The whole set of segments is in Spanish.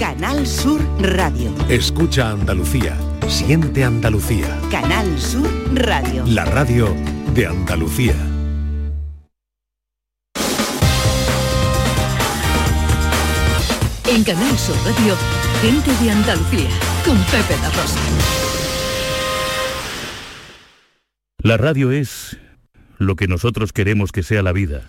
Canal Sur Radio. Escucha Andalucía. Siente Andalucía. Canal Sur Radio. La radio de Andalucía. En Canal Sur Radio, gente de Andalucía, con Pepe La Rosa. La radio es lo que nosotros queremos que sea la vida.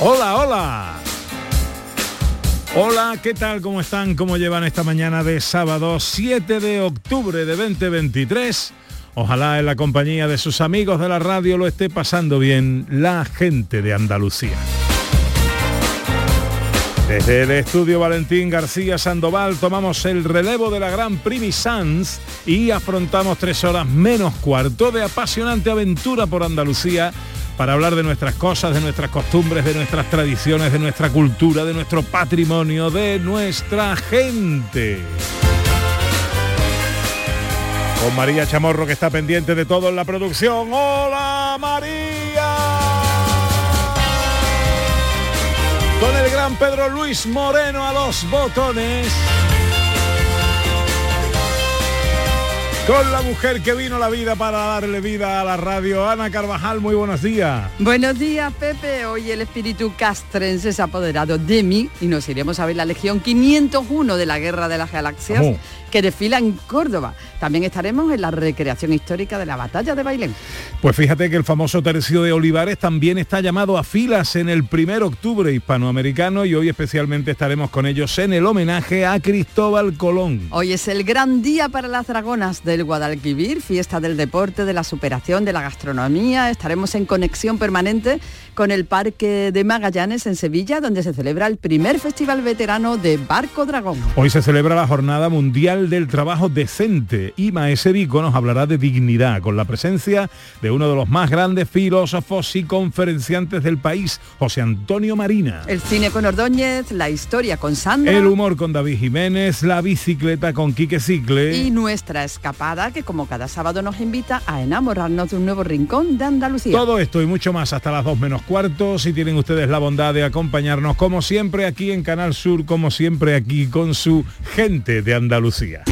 Hola, hola. Hola, ¿qué tal? ¿Cómo están? ¿Cómo llevan esta mañana de sábado 7 de octubre de 2023? Ojalá en la compañía de sus amigos de la radio lo esté pasando bien la gente de Andalucía. Desde el estudio Valentín García Sandoval tomamos el relevo de la Gran Primi Sans y afrontamos tres horas menos cuarto de apasionante aventura por Andalucía para hablar de nuestras cosas, de nuestras costumbres, de nuestras tradiciones, de nuestra cultura, de nuestro patrimonio, de nuestra gente. Con María Chamorro que está pendiente de todo en la producción. ¡Hola María! Con el gran Pedro Luis Moreno a los botones. Con la mujer que vino la vida para darle vida a la radio, Ana Carvajal, muy buenos días. Buenos días, Pepe. Hoy el espíritu castrense se ha apoderado de mí y nos iremos a ver la Legión 501 de la Guerra de las Galaxias. Que desfila en Córdoba. También estaremos en la recreación histórica de la batalla de Bailén. Pues fíjate que el famoso tercio de Olivares también está llamado a filas en el primer octubre hispanoamericano y hoy especialmente estaremos con ellos en el homenaje a Cristóbal Colón. Hoy es el gran día para las dragonas del Guadalquivir, fiesta del deporte, de la superación, de la gastronomía. Estaremos en conexión permanente con el Parque de Magallanes en Sevilla, donde se celebra el primer festival veterano de Barco Dragón. Hoy se celebra la Jornada Mundial del Trabajo Decente y Maese Vico nos hablará de dignidad con la presencia de uno de los más grandes filósofos y conferenciantes del país, José Antonio Marina. El cine con Ordóñez, la historia con Sandra. El humor con David Jiménez, la bicicleta con Quique Cicle. Y nuestra escapada que como cada sábado nos invita a enamorarnos de un nuevo rincón de Andalucía. Todo esto y mucho más hasta las 2 menos cuarto. Si tienen ustedes la bondad de acompañarnos como siempre aquí en Canal Sur, como siempre aquí con su gente de Andalucía.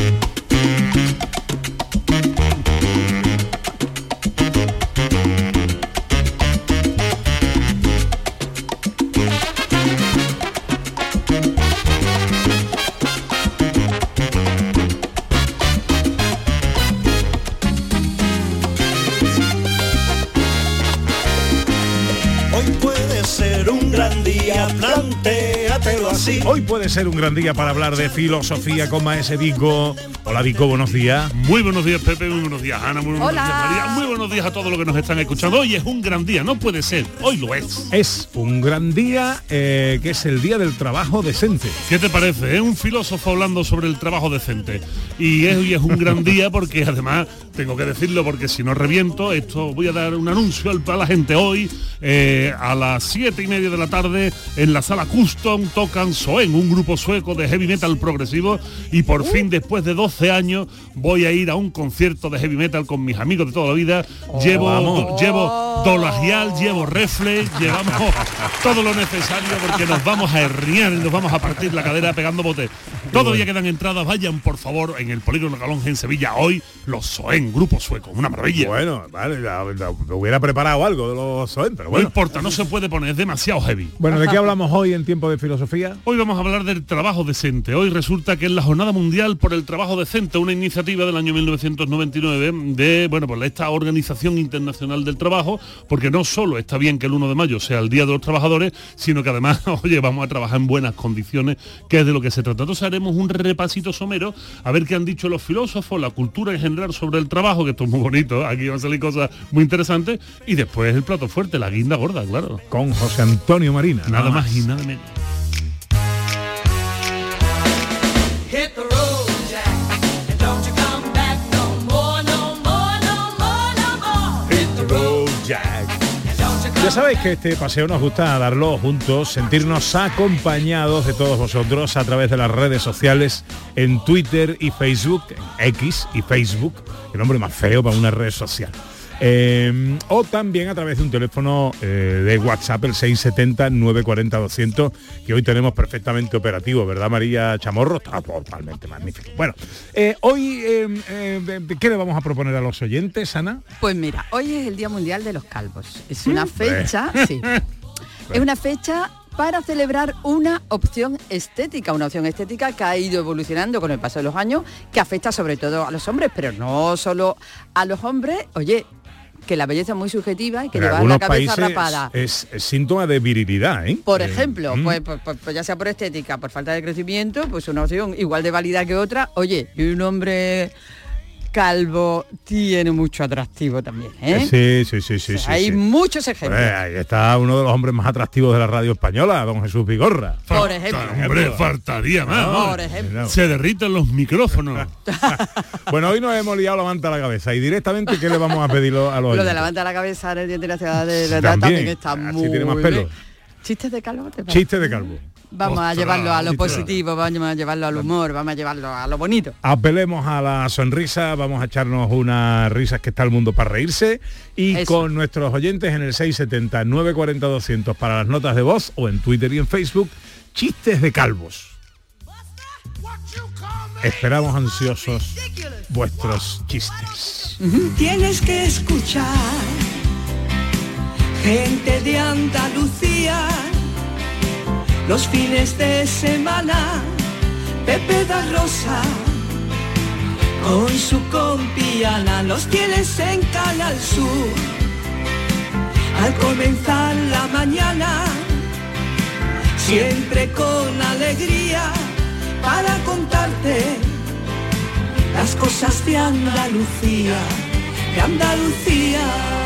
Ser un gran día, plantéatelo así. Hoy puede ser un gran día para hablar de filosofía con Maese Vico. Hola Vico, buenos días. Muy buenos días Pepe, muy buenos días Ana, muy buenos Hola. días María, muy buenos días a todos los que nos están escuchando. Hoy es un gran día, no puede ser, hoy lo es. Es un gran día eh, que es el día del trabajo decente. ¿Qué te parece? Es un filósofo hablando sobre el trabajo decente. Y es, hoy es un gran día porque además, tengo que decirlo porque si no reviento, esto voy a dar un anuncio al- a la gente hoy. eh, a las y media de la tarde en la sala Custom tocan Soen, un grupo sueco de heavy metal progresivo. Y por fin, después de 12 años, voy a ir a un concierto de heavy metal con mis amigos de toda la vida. llevo, vamos. llevo Dolagial, llevo Reflex, llevamos todo lo necesario porque nos vamos a herniar y nos vamos a partir la cadera pegando botes. Todavía quedan entradas, vayan por favor en el Polígono Galón en Sevilla hoy, los Soen, grupo sueco, una maravilla. Bueno, vale, ya- hubiera preparado algo de los Soen, pero no bueno. importa, no se puede poner, es demasiado heavy. Bueno, ¿de qué hablamos hoy en tiempo de filosofía? Hoy vamos a hablar del trabajo decente. Hoy resulta que es la Jornada Mundial por el Trabajo Decente, una iniciativa del año 1999 de, bueno, pues esta Organización Internacional del Trabajo, porque no solo está bien que el 1 de mayo sea el Día de los Trabajadores, sino que además, oye, vamos a trabajar en buenas condiciones, que es de lo que se trata. Entonces haremos un repasito somero a ver qué han dicho los filósofos, la cultura en general sobre el trabajo, que esto es muy bonito, aquí van a salir cosas muy interesantes, y después el plato fuerte, la guinda gorda, claro. Con José Antonio Marina. Nada más y nada menos. Ya sabéis que este paseo nos gusta darlo juntos, sentirnos acompañados de todos vosotros a través de las redes sociales, en Twitter y Facebook, en X y Facebook, el nombre más feo para una red social. Eh, o también a través de un teléfono eh, de WhatsApp, el 670-940-200, que hoy tenemos perfectamente operativo, ¿verdad María Chamorro? Está totalmente magnífico. Bueno, eh, hoy, eh, eh, ¿qué le vamos a proponer a los oyentes, Ana? Pues mira, hoy es el Día Mundial de los Calvos. Es una Mm. fecha, sí. Es una fecha para celebrar una opción estética, una opción estética que ha ido evolucionando con el paso de los años, que afecta sobre todo a los hombres, pero no solo a los hombres. Oye, que la belleza es muy subjetiva y que llevar la cabeza rapada. Es, es síntoma de virilidad, ¿eh? Por Eh, ejemplo, mm. pues, pues- pues- pues ya sea por estética, por falta de crecimiento, pues una opción igual de válida que otra. Oye, y un hombre calvo tiene mucho atractivo también, ¿eh? Sí, sí, sí, sí. O sea, sí, hay sí. muchos ejemplos. Ahí está uno de los hombres más atractivos de la radio española, don Jesús Vigorra. Por ejemplo. Hombre, faltaría más. Por ejemplo. Se derriten los micrófonos. Bueno, hoy nos hemos liado la manta a la cabeza y directamente, ¿qué le vamos a pedir a los Lo de la banda de la cabeza en el diente de la ciudad de también. también está muy tiene más bien. pelo. Chistes de calvo, ¿te parece? Chiste de calvo. Vamos a llevarlo a lo literal. positivo, vamos a llevarlo al humor, vamos a llevarlo a lo bonito. Apelemos a la sonrisa, vamos a echarnos unas risas que está el mundo para reírse y Eso. con nuestros oyentes en el 670 940 200 para las notas de voz o en Twitter y en Facebook, chistes de calvos. Esperamos ansiosos vuestros chistes. Tienes que escuchar gente de Andalucía los fines de semana. Pepe da Rosa con su compiana los tienes en Canal Sur. Al comenzar la mañana, siempre con alegría para contarte las cosas de Andalucía, de Andalucía.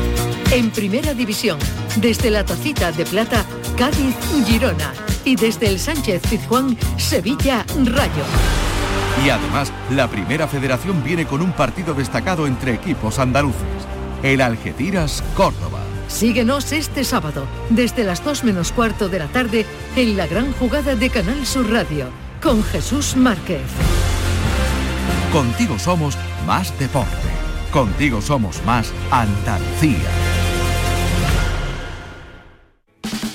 En Primera División, desde la Tacita de Plata, Cádiz, Girona. Y desde el Sánchez Pizjuán, Sevilla, Rayo. Y además, la primera federación viene con un partido destacado entre equipos andaluces. El Algeciras Córdoba. Síguenos este sábado, desde las 2 menos cuarto de la tarde, en la gran jugada de Canal Sur Radio, con Jesús Márquez. Contigo somos más deporte. Contigo somos más Andalucía.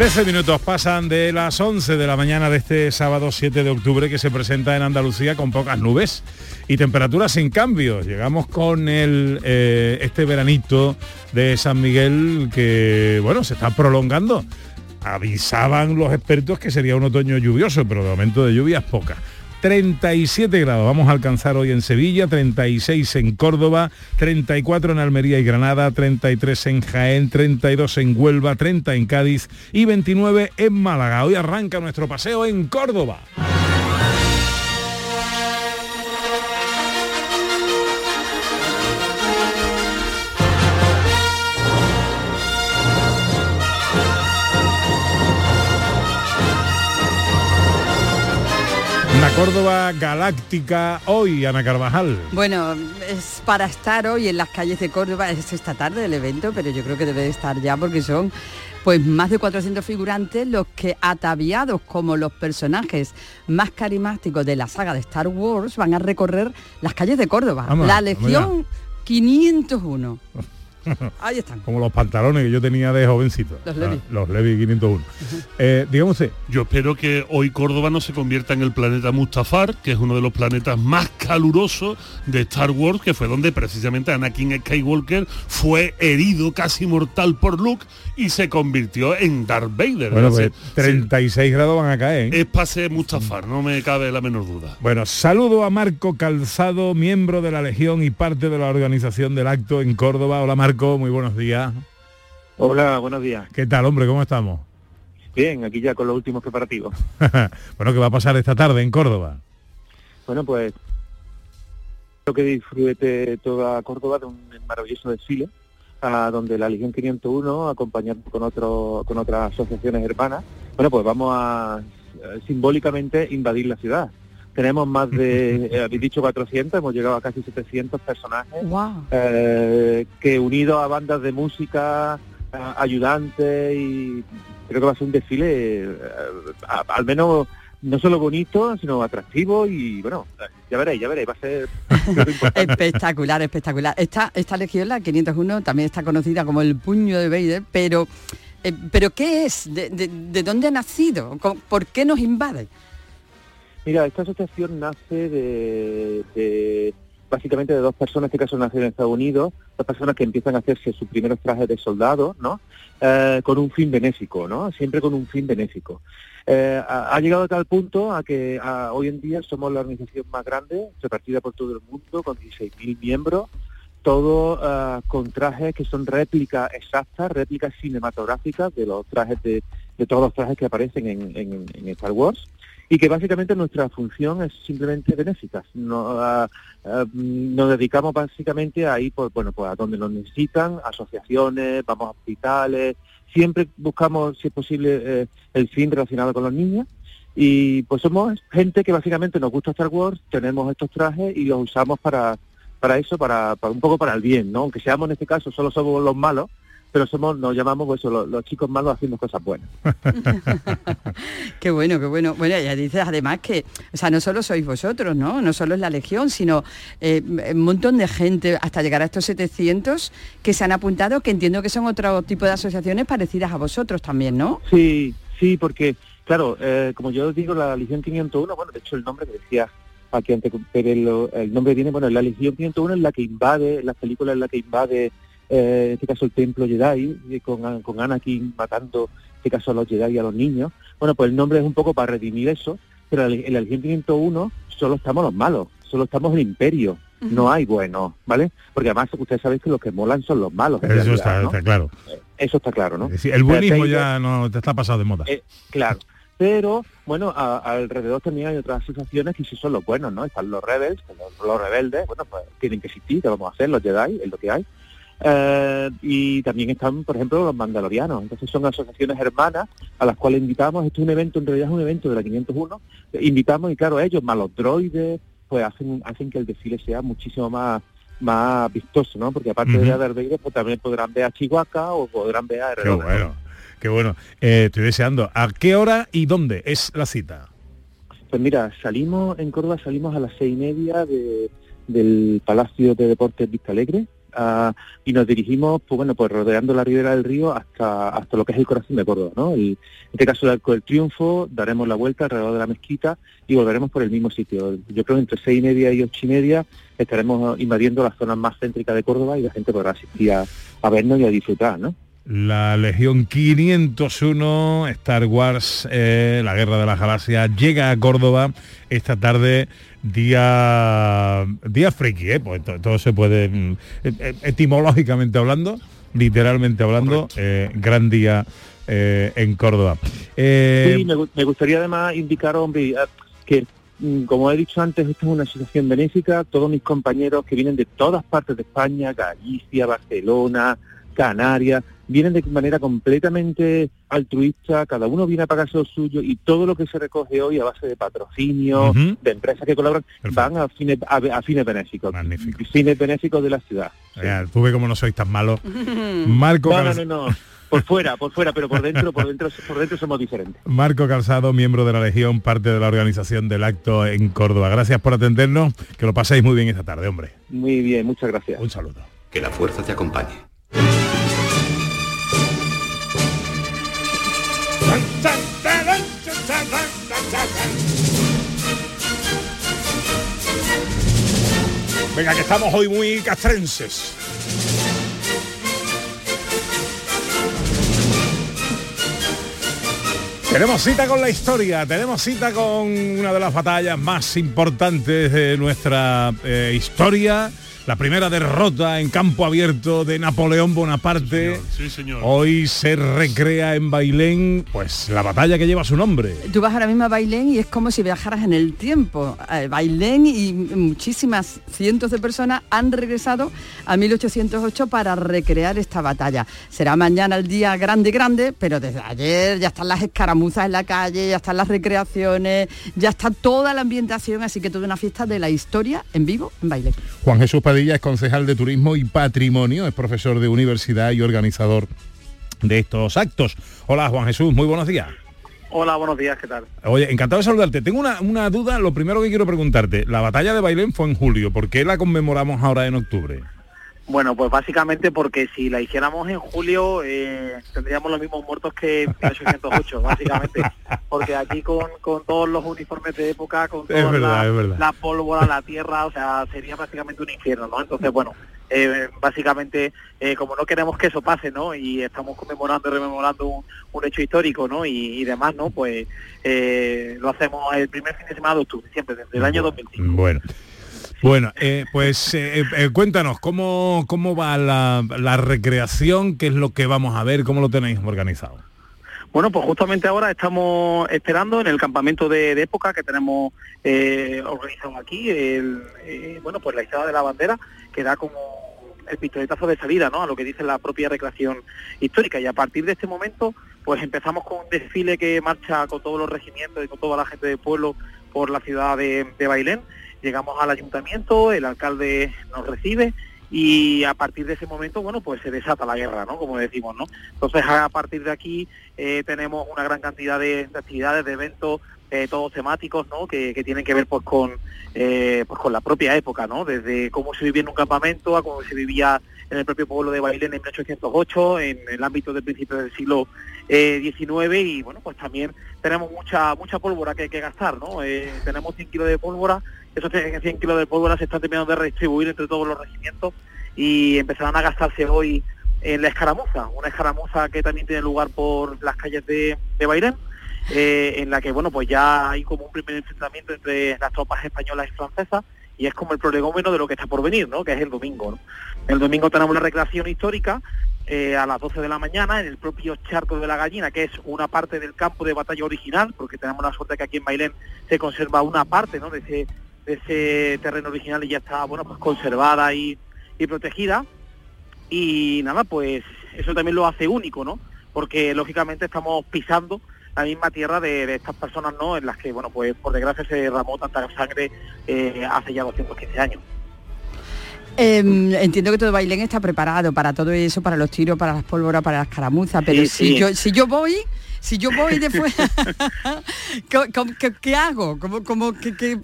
13 minutos pasan de las 11 de la mañana de este sábado 7 de octubre que se presenta en Andalucía con pocas nubes y temperaturas sin cambios. Llegamos con el, eh, este veranito de San Miguel que, bueno, se está prolongando. Avisaban los expertos que sería un otoño lluvioso, pero de momento de lluvias pocas. 37 grados vamos a alcanzar hoy en Sevilla, 36 en Córdoba, 34 en Almería y Granada, 33 en Jaén, 32 en Huelva, 30 en Cádiz y 29 en Málaga. Hoy arranca nuestro paseo en Córdoba. Córdoba galáctica hoy, Ana Carvajal. Bueno, es para estar hoy en las calles de Córdoba, es esta tarde el evento, pero yo creo que debe de estar ya porque son pues más de 400 figurantes los que ataviados como los personajes más carismáticos de la saga de Star Wars van a recorrer las calles de Córdoba. Vamos, la vamos Legión 501. Ahí están. Como los pantalones que yo tenía de jovencito. Los Levi. Ah, los Levi 501. Eh, dígame usted. Yo espero que hoy Córdoba no se convierta en el planeta Mustafar, que es uno de los planetas más calurosos de Star Wars, que fue donde precisamente Anakin Skywalker fue herido casi mortal por Luke y se convirtió en Darth Vader. Bueno, Se- pues 36 grados van a caer. ¿eh? es pase Mustafar, no me cabe la menor duda. Bueno, saludo a Marco Calzado, miembro de la Legión y parte de la organización del acto en Córdoba. Hola Marco, muy buenos días. Hola, buenos días. ¿Qué tal, hombre? ¿Cómo estamos? Bien, aquí ya con los últimos preparativos. bueno, ¿qué va a pasar esta tarde en Córdoba? Bueno, pues creo que disfrute toda Córdoba de un maravilloso desfile, a donde la Legión 501, acompañado con otro, con otras asociaciones hermanas, bueno, pues vamos a simbólicamente invadir la ciudad. Tenemos más de, eh, habéis dicho 400, hemos llegado a casi 700 personajes Wow. eh, que unidos a bandas de música, a- ayudantes y creo que va a ser un desfile eh, a- al menos no solo bonito, sino atractivo y bueno, ya veréis, ya veréis, va a ser. Espectacular, espectacular. Esta, esta legión, la 501, también está conocida como el puño de Vader, pero, eh, pero ¿qué es? ¿De, de- de dónde ha nacido? ¿Con- ¿Por qué nos invade? Mira, esta asociación nace de, básicamente de dos personas, en este caso nacen en Estados Unidos, dos personas que empiezan a hacerse sus primeros trajes de soldado, ¿no? Eh, con un fin benéfico, ¿no? Siempre con un fin benéfico. Eh, ha, llegado a tal punto a que hoy en día somos la organización más grande, repartida por todo el mundo, con 16.000 miembros, todo eh, con trajes que son réplicas exactas, réplicas cinematográficas de los trajes de, de todos los trajes que aparecen en, en- en Star Wars y que básicamente nuestra función es simplemente benéfica. No, ah, ah, mm, nos dedicamos básicamente a ir por, bueno, pues a donde nos necesitan, asociaciones, vamos a hospitales, siempre buscamos, si es posible, eh, el fin relacionado con los niños. Y pues somos gente que básicamente nos gusta Star Wars, tenemos estos trajes y los usamos para, para eso, para, para un poco para el bien, ¿no? Aunque seamos en este caso solo somos los malos, pero somos, nos llamamos pues, los, los chicos malos haciendo cosas buenas. Qué bueno, qué bueno. Bueno, ya dices además que, o sea, no solo sois vosotros, ¿no? No solo es la Legión, sino eh, un montón de gente, hasta llegar a estos 700 que se han apuntado, que entiendo que son otro tipo de asociaciones parecidas a vosotros también, ¿no? Sí, sí, porque, claro, eh, como yo digo, la Legión 501, bueno, de hecho el nombre que decía aquí antes, pero el, el nombre viene, bueno, la Legión 501 es la que invade, las películas es la que invade, eh, en este caso el templo Jedi, y con, con Anakin matando, en este caso a los Jedi y a los niños. Bueno, pues el nombre es un poco para redimir eso, pero en la Legión 501 solo estamos los malos, solo estamos el imperio. No hay buenos, ¿vale? Porque además ustedes saben que los que molan son los malos. Eso realidad, está, ¿no? está claro. Eso está claro, ¿no? Es decir, el buenismo ya no te está pasado de moda. eh, claro. Pero, bueno, a- alrededor también hay otras asociaciones que sí son los buenos, ¿no? Están los rebels, que los, los rebeldes, bueno, pues tienen que existir, ¿qué vamos a hacer? Los Jedi, es lo que hay. Eh, y también están, por ejemplo, los mandalorianos. Entonces son asociaciones hermanas a las cuales invitamos. Esto es un evento, en realidad es un evento de la 501. Eh, Invitamos y claro, ellos, más los droides, pues hacen, hacen que el desfile sea muchísimo más más vistoso, ¿no? Porque aparte de Darth Vader, pues también podrán ver a Chihuahua o podrán ver a Qué R2, ¿no? bueno, qué bueno. Eh, estoy deseando. ¿A qué hora y dónde es la cita? Pues mira, salimos en Córdoba, salimos a las seis y media de- del Palacio de Deportes Vista Alegre, Ah, y nos dirigimos, pues bueno, pues rodeando la ribera del río hasta, hasta lo que es el corazón de Córdoba, ¿no? En este caso el Arco del Triunfo, daremos la vuelta alrededor de la mezquita y volveremos por el mismo sitio. Yo creo que entre seis y media y ocho y media estaremos invadiendo las zonas más céntricas de Córdoba y la gente podrá asistir a, a vernos y a disfrutar, ¿no? La Legión 501, Star Wars, eh, la Guerra de las Galaxias, llega a Córdoba esta tarde, día día friki, ¿eh? pues to- todo, se puede, mm, eh, eh, etimológicamente hablando, literalmente hablando, eh, gran día eh, en Córdoba. Sí, me, gu- me gustaría además indicar, hombre, que mm, como he dicho antes, esta es una asociación benéfica, todos mis compañeros que vienen de todas partes de España, Galicia, Barcelona, Canarias, vienen de manera completamente altruista, cada uno viene a pagarse lo suyo y todo lo que se recoge hoy a base de patrocinio, de empresas que colaboran, van a fines, a, a fines benéficos, fines benéficos de la ciudad. ya, tú ves cómo no sois tan malos. Marco, No, no, Calz- no, no, por fuera, por fuera, pero por dentro, por dentro, por dentro somos diferentes. Marco Calzado, miembro de la Legión, parte de la organización del acto en Córdoba. Gracias por atendernos, que lo paséis muy bien esta tarde, hombre. Muy bien, muchas gracias. Un saludo. Que la fuerza te acompañe. Venga, que estamos hoy muy castrenses. Tenemos cita con la historia, tenemos cita con una de las batallas más importantes de nuestra eh, historia, la primera derrota en campo abierto de Napoleón Bonaparte. Sí, señor. Hoy se recrea en Bailén, pues la batalla que lleva su nombre. Tú vas ahora mismo a Bailén y es como si viajaras en el tiempo. Bailén y muchísimas cientos de personas han regresado a 1808 para recrear esta batalla. Será mañana el día grande, grande, pero desde ayer ya están las escaramuzas en la calle, ya están las recreaciones, ya está toda la ambientación, así que toda una fiesta de la historia en vivo en Bailén. Juan Jesús Padilla es concejal de Turismo y Patrimonio, es profesor de universidad y organizador de estos actos. Hola Juan Jesús, muy buenos días. Hola, buenos días, ¿qué tal? Oye, encantado de saludarte. Tengo una, una duda, lo primero que quiero preguntarte. La batalla de Bailén fue en julio, ¿por qué la conmemoramos ahora en octubre? Bueno, pues básicamente porque si la hiciéramos en julio eh, tendríamos los mismos muertos que en 1808, básicamente. Porque aquí con, con todos los uniformes de época, con toda verdad, la, la pólvora, la tierra, o sea, sería prácticamente un infierno, ¿no? Entonces, bueno, eh, básicamente, eh, como no queremos que eso pase, ¿no? Y estamos conmemorando y rememorando un, un hecho histórico, ¿no? Y, y demás, ¿no? Pues eh, lo hacemos el primer fin de semana de octubre, siempre, desde el año 2005. Bueno. Bueno, eh, pues eh, eh, cuéntanos, ¿cómo, cómo va la, la recreación? ¿Qué es lo que vamos a ver? ¿Cómo lo tenéis organizado? Bueno, pues justamente ahora estamos esperando en el campamento de, época que tenemos eh, organizado aquí, el, eh, bueno, pues la izada de la bandera, que da como el pistoletazo de salida, ¿no? A lo que dice la propia recreación histórica. Y a partir de este momento, pues empezamos con un desfile que marcha con todos los regimientos y con toda la gente del pueblo por la ciudad de Bailén. Llegamos al ayuntamiento, el alcalde nos recibe y a partir de ese momento, bueno, pues se desata la guerra, ¿no? Como decimos, ¿no? Entonces, a partir de aquí eh, tenemos una gran cantidad de, de actividades, de eventos, eh, todos temáticos, ¿no? Que, tienen que ver pues con, eh, pues con la propia época, ¿no? Desde cómo se vivía en un campamento a cómo se vivía en el propio pueblo de Bailén en 1808, en el ámbito del principio del siglo eh, XIX y bueno, pues también tenemos mucha mucha pólvora que hay que gastar, ¿no? Eh, tenemos 100 kilos de pólvora, esos 100 kilos de pólvora se están terminando de redistribuir entre todos los regimientos y empezarán a gastarse hoy en la escaramuza, una escaramuza que también tiene lugar por las calles de, de eh, en la que bueno pues ya hay como un primer enfrentamiento entre las tropas españolas y francesas y es como el prolegómeno de lo que está por venir, ¿no? que es el domingo. El domingo tenemos la recreación histórica eh, a las 12 de la mañana en el propio Charco de la Gallina, que es una parte del campo de batalla original, porque tenemos la suerte que aquí en Bailén se conserva una parte ¿no? de, ese, ese terreno original ya está bueno pues conservada y, protegida. Y nada, pues eso también lo hace único, ¿no? Porque lógicamente estamos pisando la misma tierra de, de estas personas, ¿no? En las que, bueno, pues por desgracia se derramó tanta sangre eh, hace ya 215 años. Em, entiendo que todo Bailén está preparado para todo eso, para los tiros, para las pólvoras, para las caramuzas, pero Sí, si sí. yo si yo voy, si yo voy después, ¿qué, qué- qué hago? ¿Cómo, cómo, qué, qué-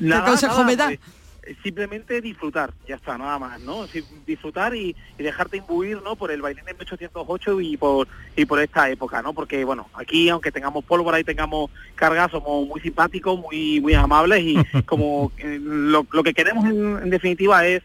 Nada, consejo nada, me da? pues, eh, simplemente disfrutar, ya está, nada más, ¿no? Disfrutar y, y dejarte imbuir, ¿no? Por el bailín de 1808 y por y por esta época, ¿no? Porque bueno, aquí aunque tengamos pólvora y tengamos carga, somos muy simpáticos, muy muy amables y como eh, lo, lo que queremos en, en definitiva es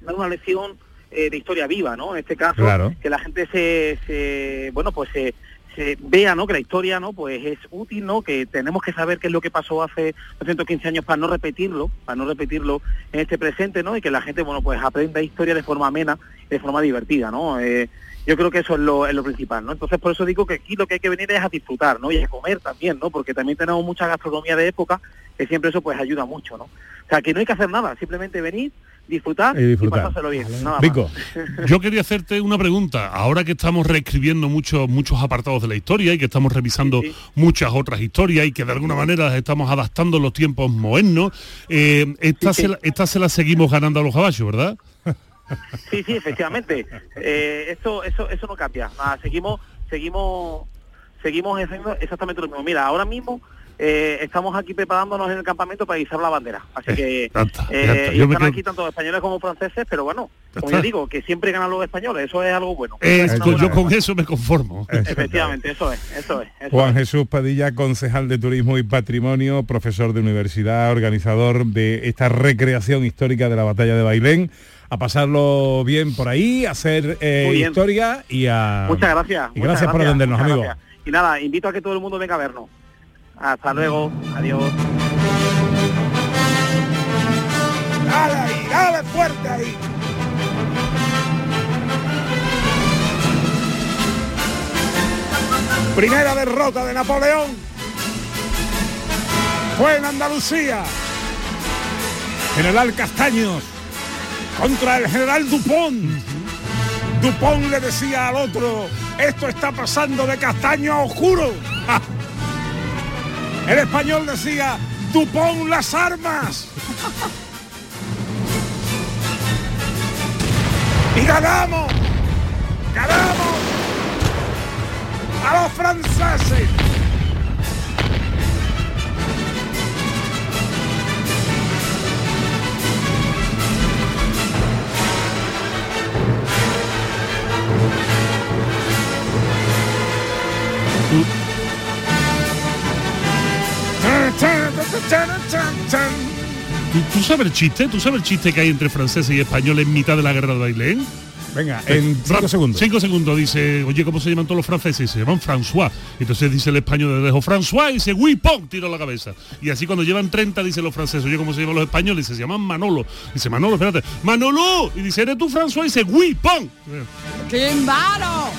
dar una lección eh, de historia viva, ¿no? En este caso, Claro. que la gente se, se bueno, pues se, se vea, ¿no? Que la historia, ¿no? Pues es útil, ¿no? Que tenemos que saber qué es lo que pasó hace 215 años para no repetirlo, para no repetirlo en este presente, ¿no? Y que la gente, bueno, pues aprenda historia de forma amena, de forma divertida, ¿no? Eh, yo creo que eso es lo, es lo principal, ¿no? Entonces por eso digo que aquí lo que hay que venir es a disfrutar, ¿no? Y a comer también, ¿no? Porque también tenemos mucha gastronomía de época que siempre eso pues ayuda mucho, ¿no? O sea, que no hay que hacer nada, simplemente venir, disfrutar Y y, disfrutar. pasárselo bien. nada más. Vico. Yo quería hacerte una pregunta. Ahora que estamos reescribiendo muchos muchos apartados de la historia y que estamos revisando muchas otras historias y que de alguna manera las estamos adaptando los tiempos modernos, eh, esta, se la, esta se la seguimos ganando a los caballos, ¿verdad? Sí, sí, efectivamente. Eh, esto, eso, eso no cambia. Nada, seguimos, seguimos, seguimos haciendo exactamente lo mismo. Mira, ahora mismo eh, estamos aquí preparándonos en el campamento para izar la bandera. Así que ya ya eh, Yo me están quedo- aquí tanto españoles como franceses, pero bueno, Ya como yo está. digo, que siempre ganan los españoles. Eso es algo bueno. Eh, Es yo con eso me conformo. Efectivamente, eso es, eso es. eso Juan es. Jesús Padilla, concejal de Turismo y Patrimonio, profesor de universidad, organizador de esta recreación histórica de la batalla de Bailén. A pasarlo bien por ahí, a hacer eh, historia y a... Muchas gracias. Y muchas gracias por atendernos, muchas amigo. gracias. Y nada, invito a que todo el mundo venga a vernos. Hasta luego. Adiós. Dale ahí, dale fuerte ahí. Primera derrota de Napoleón. Fue en Andalucía. General Castaños contra el general Dupont. Dupont le decía al otro, esto está pasando de castaño a oscuro. El español decía, Dupont las armas. y ganamos, ganamos a los franceses. ¿Tú, tú sabes el chiste? ¿Tú sabes el chiste que hay entre franceses y españoles en mitad de la guerra de Bailén? Venga, en cinco segundos. Cinco segundos dice, oye, ¿cómo se llaman todos los franceses? Se llaman François. Entonces dice el español de lejos, François, y dice, oui, pong, tiro la cabeza. Y así cuando llevan 30 dicen los franceses, oye, ¿cómo se llaman los españoles? Se llaman Manolo. Dice, Manolo, espérate, Manolo. Y dice, ¿eres tú François? Y dice, oui, pong. ¡Qué malo!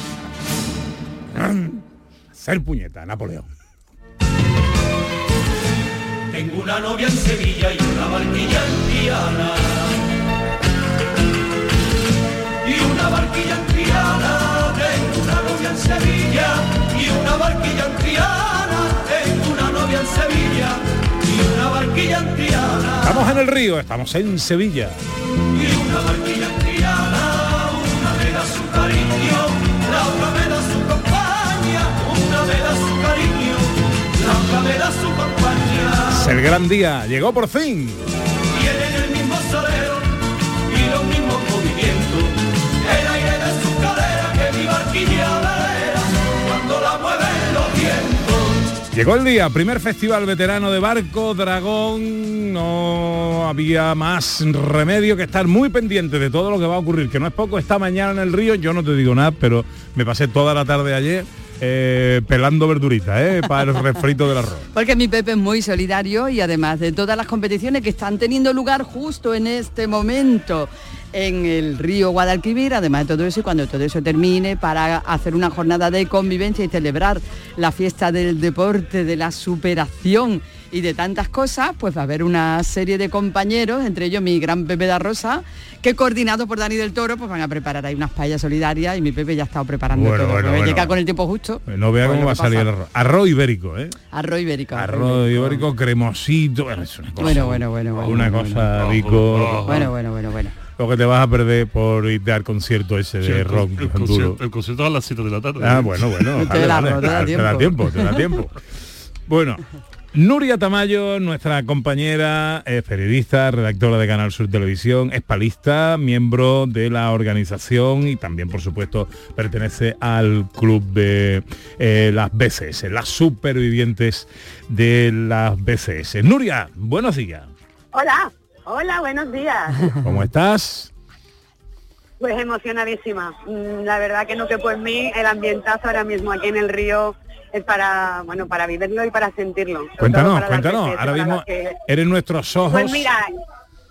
Ser puñeta, Napoleón. Tengo una novia en Sevilla y una barquilla en Triana. Y una barquilla en Triana. Tengo una novia en Sevilla y una barquilla en Triana. Tengo una novia en Sevilla y una barquilla en Triana. Estamos en el río, estamos en Sevilla. Y una barquilla en el gran día, llegó por fin. Tienen el mismo solero y los mismos movimientos. El aire de su cadera que mi barquilla velera cuando la mueven los vientos. Llegó el día, primer festival veterano de barco, dragón, no había más remedio que estar muy pendiente de todo lo que va a ocurrir, que no es poco, esta mañana en el río, yo no te digo nada, pero me pasé toda la tarde ayer eh, pelando verduritas, eh, para el refrito del arroz. Porque mi Pepe es muy solidario y además de todas las competiciones que están teniendo lugar justo en este momento en el río Guadalquivir, además de todo eso, y cuando todo eso termine, para hacer una jornada de convivencia y celebrar la fiesta del deporte, de la superación y de tantas cosas, pues va a haber una serie de compañeros, entre ellos mi gran Pepe da Rosa, que coordinado por Dani del Toro, pues van a preparar ahí unas paellas solidarias y mi Pepe ya ha estado preparando Bueno, todo. bueno, porque bueno. llega con el tiempo justo. No vea Pues cómo va a salir el arroz. Arroz ibérico, ¿eh? Arroz ibérico. Arroz ibérico cremosito. Bueno, es una cosa, Bueno, bueno, bueno, bueno, Una bueno, cosa, bueno. Vico. Bueno, bueno, bueno, bueno. Lo que te vas a perder por irte al concierto ese Sí, de el, rock el concierto, el concierto a las 7 de la tarde. Ah, bueno, bueno. Te da vale, arroz, te da te da tiempo. tiempo, te da tiempo. Bueno, Nuria Tamayo, nuestra compañera, es periodista, redactora de Canal Sur Televisión, es palista, miembro de la organización y también, por supuesto, pertenece al club de eh, las BCS, las supervivientes de las BCS. Nuria, buenos días. Hola, hola, buenos días. ¿Cómo estás? Pues emocionadísima. Mm, La verdad que no que por mí el ambientazo ahora mismo aquí en el río es para, bueno, para vivirlo y para sentirlo. Cuéntanos, para cuéntanos. Ahora mismo que- eres nuestros ojos. Pues mira,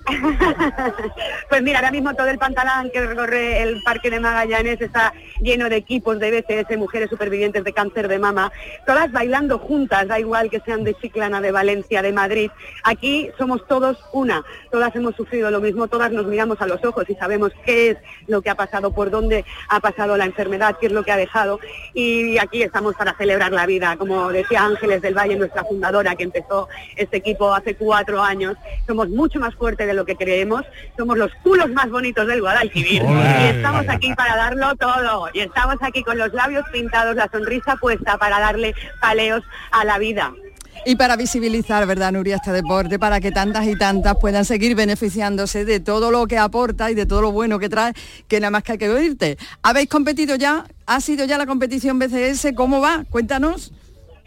pues mira, ahora mismo todo el pantalán que recorre el Parque de Magallanes está lleno de equipos de BCS, mujeres supervivientes de cáncer de mama, todas bailando juntas, da igual que sean de Chiclana, de Valencia, de Madrid. Aquí somos todos una, todas hemos sufrido lo mismo, todas nos miramos a los ojos y sabemos qué es lo que ha pasado, por dónde ha pasado la enfermedad, qué es lo que ha dejado. Y aquí estamos para celebrar la vida, como decía Ángeles del Valle, nuestra fundadora, que empezó este equipo hace cuatro años. Somos mucho más fuertes de lo que creemos, somos los culos más bonitos del Guadalquivir y estamos aquí para darlo todo. Y estamos aquí con los labios pintados, la sonrisa puesta para darle paleos a la vida. Y para visibilizar, ¿verdad, Nuria, este deporte, para que tantas y tantas puedan seguir beneficiándose de todo lo que aporta y de todo lo bueno que trae, que nada más que hay que oírte. ¿Habéis competido ya? ¿Ha sido ya la competición BCS? ¿Cómo va? Cuéntanos.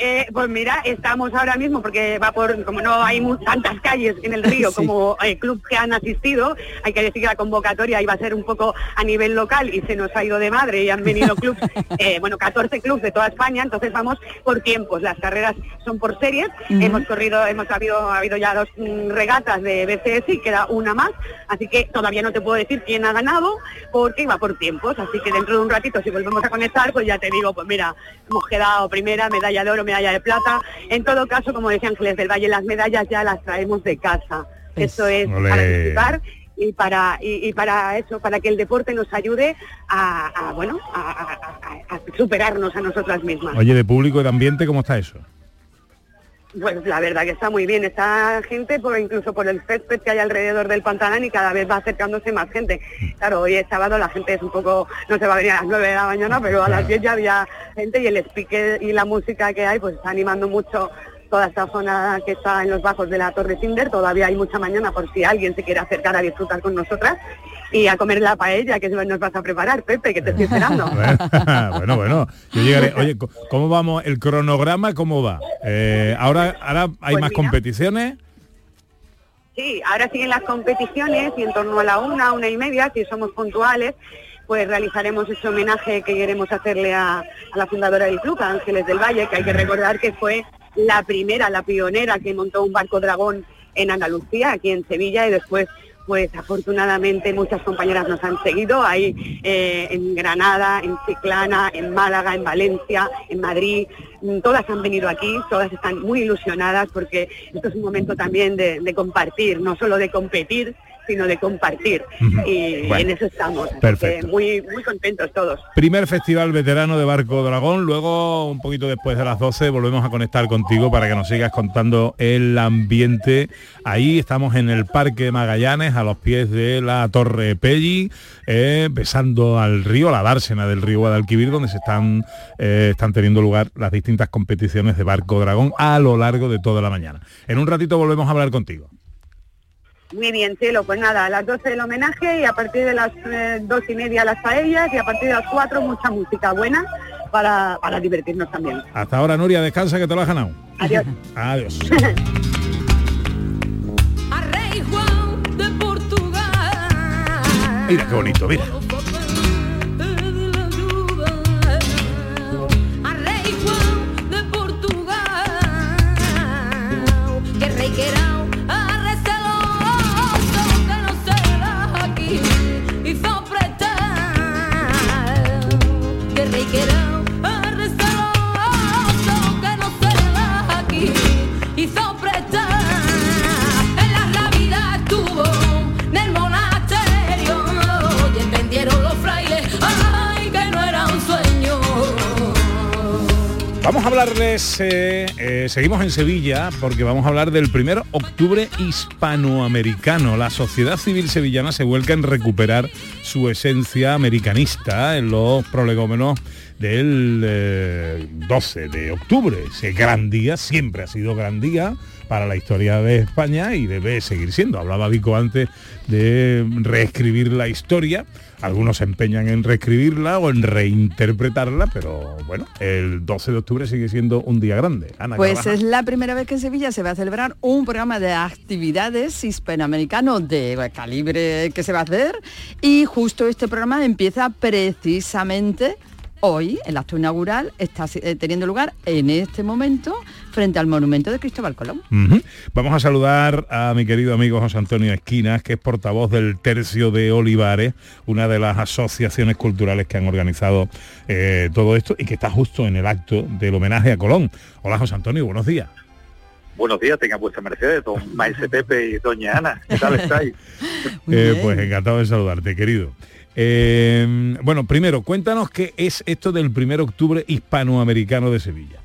Eh, pues mira, estamos ahora mismo, porque va por, como no hay tantas calles en el río Sí. como eh, clubs que han asistido, hay que decir que la convocatoria iba a ser un poco a nivel local y se nos ha ido de madre y han venido clubs, eh, bueno, 14 clubs de toda España, entonces vamos por tiempos, las carreras son por series, hemos corrido, hemos habido, ha habido ya dos mm, regatas de BCS y queda una más, así que todavía no te puedo decir quién ha ganado porque iba por tiempos, así que dentro de un ratito si volvemos a conectar, pues ya te digo, pues mira, hemos quedado primera, medalla de oro, medalla de plata, en todo caso, como decía Ángeles del Valle, las medallas ya las traemos de casa, eso es Olé. para disfrutar y para y, y para eso para que el deporte nos ayude a, a, bueno a, a- a- a superarnos a nosotras mismas Oye, de público y de ambiente, ¿cómo está eso? Pues la verdad que está muy bien, está gente por incluso por el césped que hay alrededor del pantalón y cada vez va acercándose más gente. Claro, hoy es sábado, la gente es un poco, no se va a venir a las 9 de la mañana, pero a las 10 ya había gente y el speaker y la música que hay pues está animando mucho toda esta zona que está en los bajos de la Torre Cinder, todavía hay mucha mañana por si alguien se quiere acercar a disfrutar con nosotras y a comer la paella que nos vas a preparar, Pepe, que te estoy esperando. bueno, bueno, yo llegaré. Oye, ¿cómo vamos? ¿El cronograma cómo va? Eh, ahora, ahora hay Pues más mira. competiciones. Sí, ahora siguen las competiciones y en torno a la una, una y media, si somos puntuales, pues realizaremos ese homenaje que queremos hacerle a, a la fundadora del club, a Ángeles del Valle, que hay que recordar que fue la primera, la pionera que montó un barco dragón en Andalucía, aquí en Sevilla, y después pues afortunadamente muchas compañeras nos han seguido ahí eh, en Granada, en Chiclana, en Málaga, en Valencia, en Madrid. Mm, Todas han venido aquí, todas están muy ilusionadas porque esto es un momento también de, de compartir, no solo de competir, sino de compartir. Y Bueno, en eso estamos. Perfecto. muy, muy contentos todos. Primer festival veterano de Barco Dragón, luego un poquito después de las 12 volvemos a conectar contigo para que nos sigas contando el ambiente. Ahí estamos en el Parque Magallanes, a los pies de la Torre Pelli, eh, besando al río, la dársena del río Guadalquivir, donde se están, eh, están teniendo lugar las distintas competiciones de Barco Dragón a lo largo de toda la mañana. En un ratito volvemos a hablar contigo. Muy bien, Chelo, pues nada, a las 12 el homenaje y a partir de las eh, dos y media las paellas y a partir de las 4 mucha música buena para, para divertirnos también. Hasta ahora, Nuria, descansa que te lo has ganado. Adiós. Adiós. Mira qué bonito, mira. Vamos a hablarles, eh, eh, seguimos en Sevilla porque vamos a hablar del primer octubre hispanoamericano. La sociedad civil sevillana se vuelca en recuperar su esencia americanista en los prolegómenos del eh, 12 de octubre. Ese gran día, siempre ha sido gran día para la historia de España y debe seguir siendo. Hablaba Vico antes de reescribir la historia. Algunos se empeñan en reescribirla o en reinterpretarla, pero bueno, el 12 de octubre sigue siendo un día grande. Ana Pues es la primera vez que en Sevilla se va a celebrar un programa de actividades hispanoamericano de calibre que se va a hacer y justo este programa empieza precisamente hoy, el acto inaugural está eh, teniendo lugar en este momento frente al monumento de Cristóbal Colón. Vamos a saludar a mi querido amigo José Antonio Esquinas, que es portavoz del Tercio de Olivares, una de las asociaciones culturales que han organizado eh, todo esto y que está justo en el acto del homenaje a Colón. Hola José Antonio, buenos días. Buenos días, tenga vuestra mercedes, don Maese Pepe y doña Ana. ¿Qué tal estáis? Eh, pues encantado de saludarte, querido. Eh, bueno, primero, cuéntanos qué es esto del primer octubre hispanoamericano de Sevilla.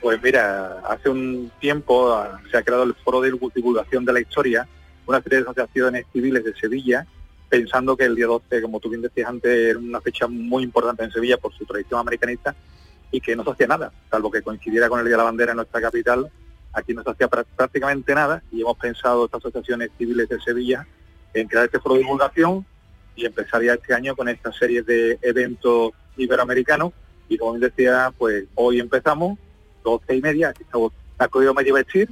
Pues mira, hace un tiempo se ha creado el Foro de Divulgación de la Historia, una serie de asociaciones civiles de Sevilla, pensando que el día 12, como tú bien decías antes, era una fecha muy importante en Sevilla por su tradición americanista y que no se hacía nada, salvo que coincidiera con el Día de la Bandera en nuestra capital, aquí no se hacía prá- prácticamente nada y hemos pensado estas asociaciones civiles de Sevilla en crear este foro de divulgación y empezar ya este año con esta serie de eventos iberoamericanos y como decía, pues hoy empezamos, 12 y media, aquí estamos acudido medio vestir,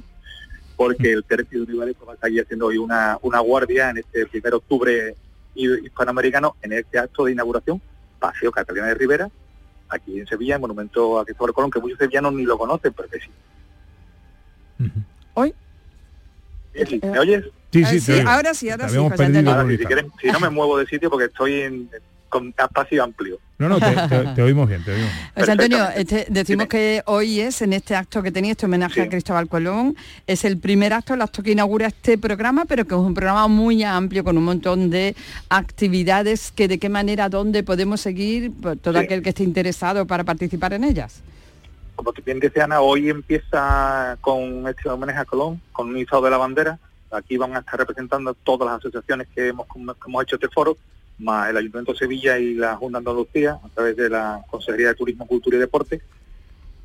porque el tercio de Olivares pues, va a estar aquí haciendo hoy una, una guardia en este primer octubre hi- hispanoamericano, en este acto de inauguración, Paseo Catalina de Rivera, aquí en Sevilla, el monumento a Cristóbal Colón, que muchos sevillanos ni lo conocen, pero que sí. ¿Hoy? Sí, ¿Me oyes? Sí, sí, sí, ahora sí, ahora sí, por Ahora, si, si instante. quieren- si no me muevo de sitio porque estoy en, con espacio amplio. No, no, te, te- te oímos bien, te oímos bien. José Antonio, este, decimos que hoy es en este acto que tenía este homenaje Sí. a Cristóbal Colón, es el primer acto, el acto que inaugura este programa, pero que es un programa muy amplio con un montón de actividades que de qué manera, dónde podemos seguir pues, todo Sí. aquel que esté interesado para participar en ellas. como bien decía Ana, hoy empieza con este homenaje a Colón, con un izado de la bandera. Aquí van a estar representando todas las asociaciones que hemos, hemos hecho este foro, más el Ayuntamiento de Sevilla y la Junta de Andalucía, a través de la Consejería de Turismo, Cultura y Deporte.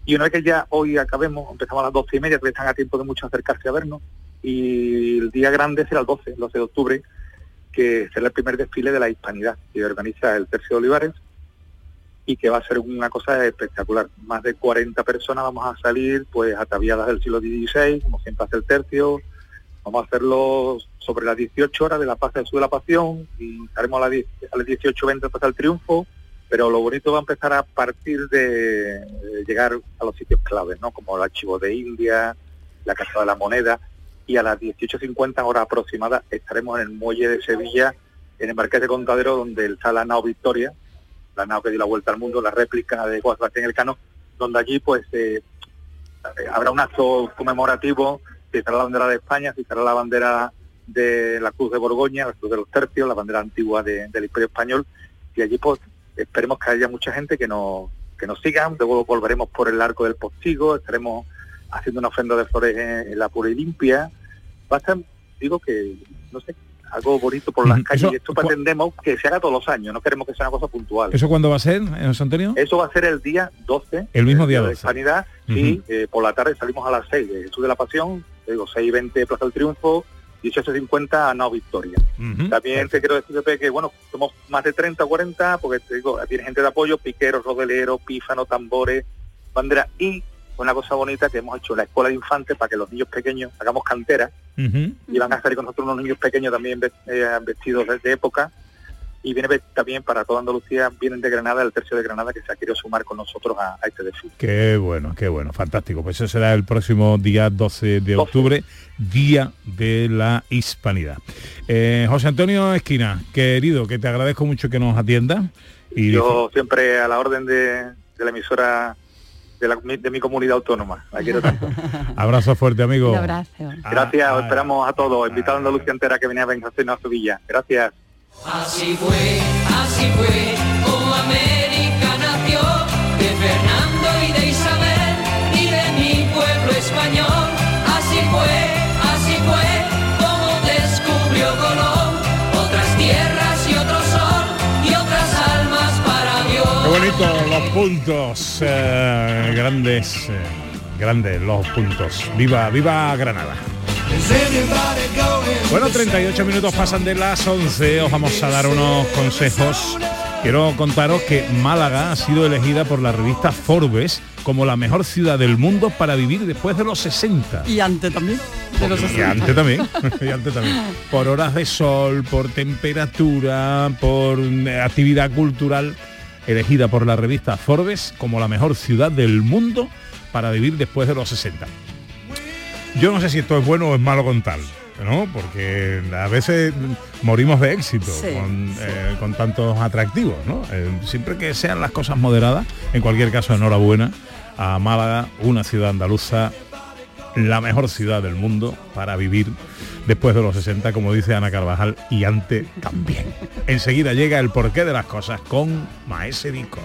Y una vez que ya hoy acabemos, empezamos a las doce y media, están a tiempo de mucho acercarse a vernos, y el día grande será el 12, el 12 de octubre, que será el primer desfile de la hispanidad que organiza el Tercio de Olivares, y que va a ser una cosa espectacular. Más de 40 personas vamos a salir pues ataviadas del siglo XVI, como siempre hace el tercio. Vamos a hacerlo sobre las 18 horas de la Paz del Sur de la Pasión y estaremos a las, 10 a 18.20 hasta el triunfo, pero lo bonito va a empezar a partir de, llegar a los sitios claves, ¿no? Como el Archivo de India, la Casa de la Moneda, y a las 18.50 horas aproximadas estaremos en el muelle de Sevilla, en el Marqués de Contadero, donde está la nao Victoria, la nave que dio la vuelta al mundo, la réplica de Juan Sebastián Elcano, donde allí pues eh, habrá un acto conmemorativo, se izará la bandera de España, se izará la bandera de la Cruz de Borgoña, la Cruz de los Tercios, la bandera antigua de- del Imperio Español, y allí pues esperemos que haya mucha gente que nos, que nos sigan, luego volveremos por el arco del postigo, estaremos haciendo una ofrenda de flores en, en la pura y limpia, va a estar, digo que, no sé, algo bonito por las Ujú. calles, Eso, y esto pretendemos que se haga todos los años, no queremos que sea una cosa puntual. ¿Eso cuándo va a ser, eh, José Antonio? Eso va a ser el día 12. El mismo día de 12. Hispanidad, y eh, por la tarde salimos a las 6 de Jesús de la Pasión, te digo 6 y 20 Plaza del Triunfo, 18.50 a No Victoria. También te quiero decir, Pepe, que bueno, somos más de 30 o 40, porque te digo, tiene gente de apoyo, piqueros, rodeleros, pífanos, tambores, bandera, y una cosa bonita que hemos hecho en la escuela de infantes para que los niños pequeños hagamos cantera, y van a salir con nosotros unos niños pequeños también eh, vestidos de época y viene también para toda Andalucía vienen de Granada el tercio de Granada que se ha querido sumar con nosotros a, a este desfile Qué bueno, qué bueno, fantástico. Pues eso será el próximo día 12 de octubre, Día de la Hispanidad. Eh, José Antonio Esquina, querido, que te agradezco mucho que nos atiendas. Y yo siempre a la orden de, de la emisora de, la- de mi comunidad autónoma la quiero tanto abrazo fuerte, amigo. Un abrazo. gracias Ah, os esperamos a todos invitado a Andalucía entera que venía a vencernos a Sevilla gracias Así fue, así fue, como América nació, de Fernando y de Isabel. español. Así fue, así fue como descubrió Colón otras tierras y otro sol y otras almas para Dios. Qué bonito los puntos, eh, grandes, eh, grandes los puntos. Viva, viva Granada. Bueno, 38 minutos pasan de las 11, os vamos a dar unos consejos. Quiero contaros que Málaga ha sido elegida por la revista Forbes como la mejor ciudad del mundo para vivir después de los 60. Y antes también. de los Y 60. antes también, y antes también. Por horas de sol, por temperatura, por eh, actividad cultural, elegida por la revista Forbes como la mejor ciudad del mundo para vivir después de los 60. Yo no sé si esto es bueno o es malo con tal, ¿no? Porque a veces morimos de éxito Sí, con, eh, con tantos atractivos, ¿no? Eh, siempre que sean las cosas moderadas, en cualquier caso, enhorabuena a Málaga, una ciudad andaluza la mejor ciudad del mundo para vivir después de los 60, como dice Ana Carvajal, y antes también. Enseguida llega el porqué de las cosas con Maese Vico.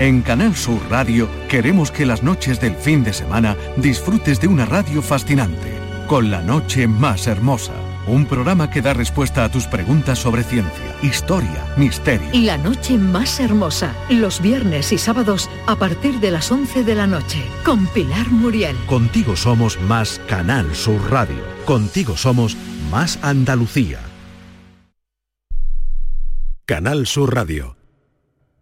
En Canal Sur Radio queremos que las noches del fin de semana disfrutes de una radio fascinante, con la noche más hermosa. Un programa que da respuesta a tus preguntas sobre ciencia, historia, misterio. La noche más hermosa, los viernes y sábados a partir de las 11 de la noche, con Pilar Muriel. Contigo somos más Canal Sur Radio. Contigo somos más Andalucía. Canal Sur Radio.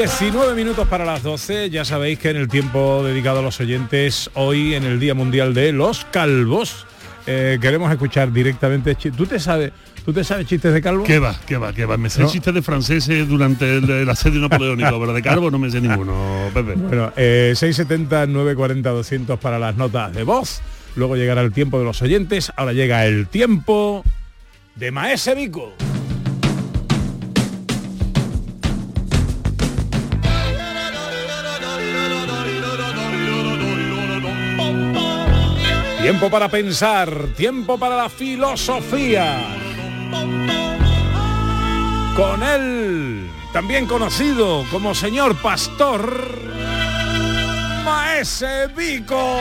19 minutos para las 12, ya sabéis que en el tiempo dedicado a los oyentes, hoy en el Día Mundial de los Calvos, eh, queremos escuchar directamente... ¿Tú te sabes, ¿tú te sabes chistes de calvo? ¿Qué va? ¿Qué va? ¿Qué va? Me sé No. chistes de franceses durante el, el asedio napoleónico, pero de Carbo no me sé ninguno, Pepe. Bueno, eh, 670 940 200 para las notas de voz. Luego llegará el tiempo de los oyentes. Ahora llega el tiempo de Maese Vico. Tiempo para pensar, tiempo para la filosofía. Con él, también conocido como señor pastor, Maese Vico.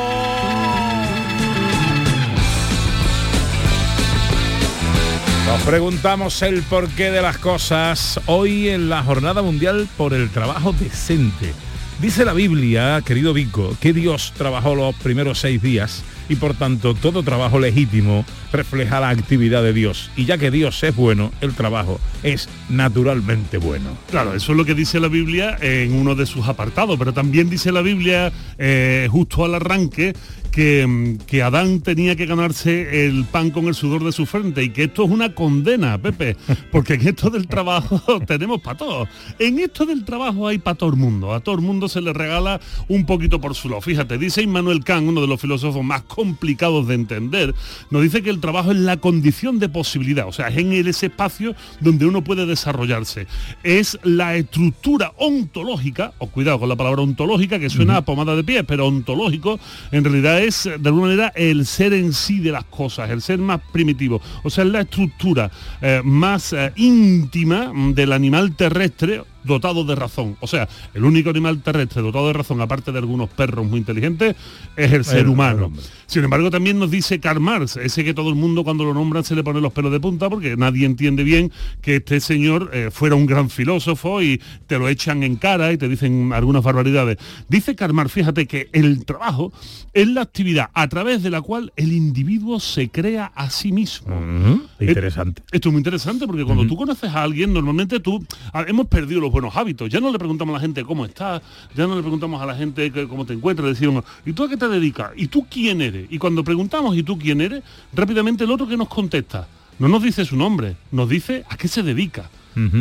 Nos preguntamos el porqué de las cosas hoy en la Jornada Mundial por el Trabajo Decente. Dice la Biblia, querido Vico, que Dios trabajó los primeros seis días y por tanto todo trabajo legítimo refleja la actividad de Dios. Y ya que Dios es bueno, el trabajo es naturalmente bueno. Claro, eso es lo que dice la Biblia en uno de sus apartados, pero también dice la Biblia eh, justo al arranque que que, mm, que Adán tenía que ganarse el pan con el sudor de su frente y que esto es una condena, Pepe, porque en esto del trabajo tenemos para todos. En esto del trabajo hay para todo el mundo. A todo el mundo se le regala un poquito por su lado. Fíjate, dice Immanuel Kant, uno de los filósofos más complicados de entender, nos dice que el trabajo es la condición de posibilidad, o sea, es en ese espacio donde uno puede desarrollarse. Es la estructura ontológica, o cuidado con la palabra ontológica, que suena a pomada de pies, pero ontológico en realidad es de alguna manera el ser en sí de las cosas, el ser más primitivo. O sea, es la estructura eh, más eh, íntima del animal terrestre dotado de razón. O sea, el único animal terrestre dotado de razón, aparte de algunos perros muy inteligentes, es el ser El- humano. Sin embargo, también nos dice Karl Marx, ese que todo el mundo cuando lo nombran se le pone los pelos de punta porque nadie entiende bien que este señor eh, fuera un gran filósofo y te lo echan en cara y te dicen algunas barbaridades. Dice Karl Marx, fíjate que el trabajo es la actividad a través de la cual el individuo se crea a sí mismo. Interesante. Esto es muy interesante porque cuando tú conoces a alguien, normalmente tú ah, hemos perdido los buenos hábitos. Ya no le preguntamos a la gente cómo está, ya no le preguntamos a la gente cómo te encuentras, decimos, ¿y tú a qué te dedicas? ¿Y tú quién eres? Y cuando preguntamos ¿y tú quién eres? Rápidamente el otro que nos contesta no nos dice su nombre, nos dice a qué se dedica.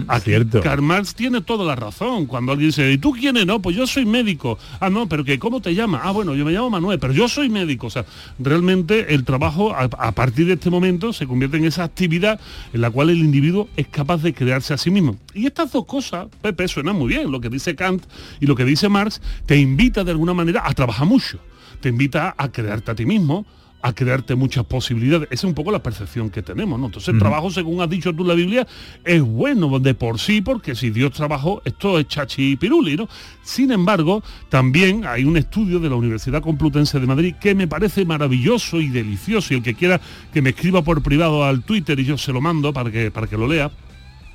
Aquí cierto. Karl Marx tiene toda la razón. Cuando alguien dice, ¿y tú quién eres? No, pues yo soy médico. Ah, no, pero que ¿cómo te llamas? Ah, bueno, yo me llamo Manuel, pero yo soy médico. O sea, realmente el trabajo a, a partir de este momento se convierte en esa actividad en la cual el individuo es capaz de crearse a sí mismo. Y estas dos cosas, Pepe, suenan muy bien. Lo que dice Kant y lo que dice Marx te invita de alguna manera a trabajar mucho. Te invita a crearte a ti mismo, a crearte muchas posibilidades. Esa es un poco la percepción que tenemos, ¿no? Entonces el trabajo, según has dicho tú en la Biblia, es bueno de por sí, porque si Dios trabajó, esto es chachi y piruli, ¿no? Sin embargo, también hay un estudio de la Universidad Complutense de Madrid que me parece maravilloso y delicioso, y el que quiera que me escriba por privado al Twitter y yo se lo mando para que, para que lo lea,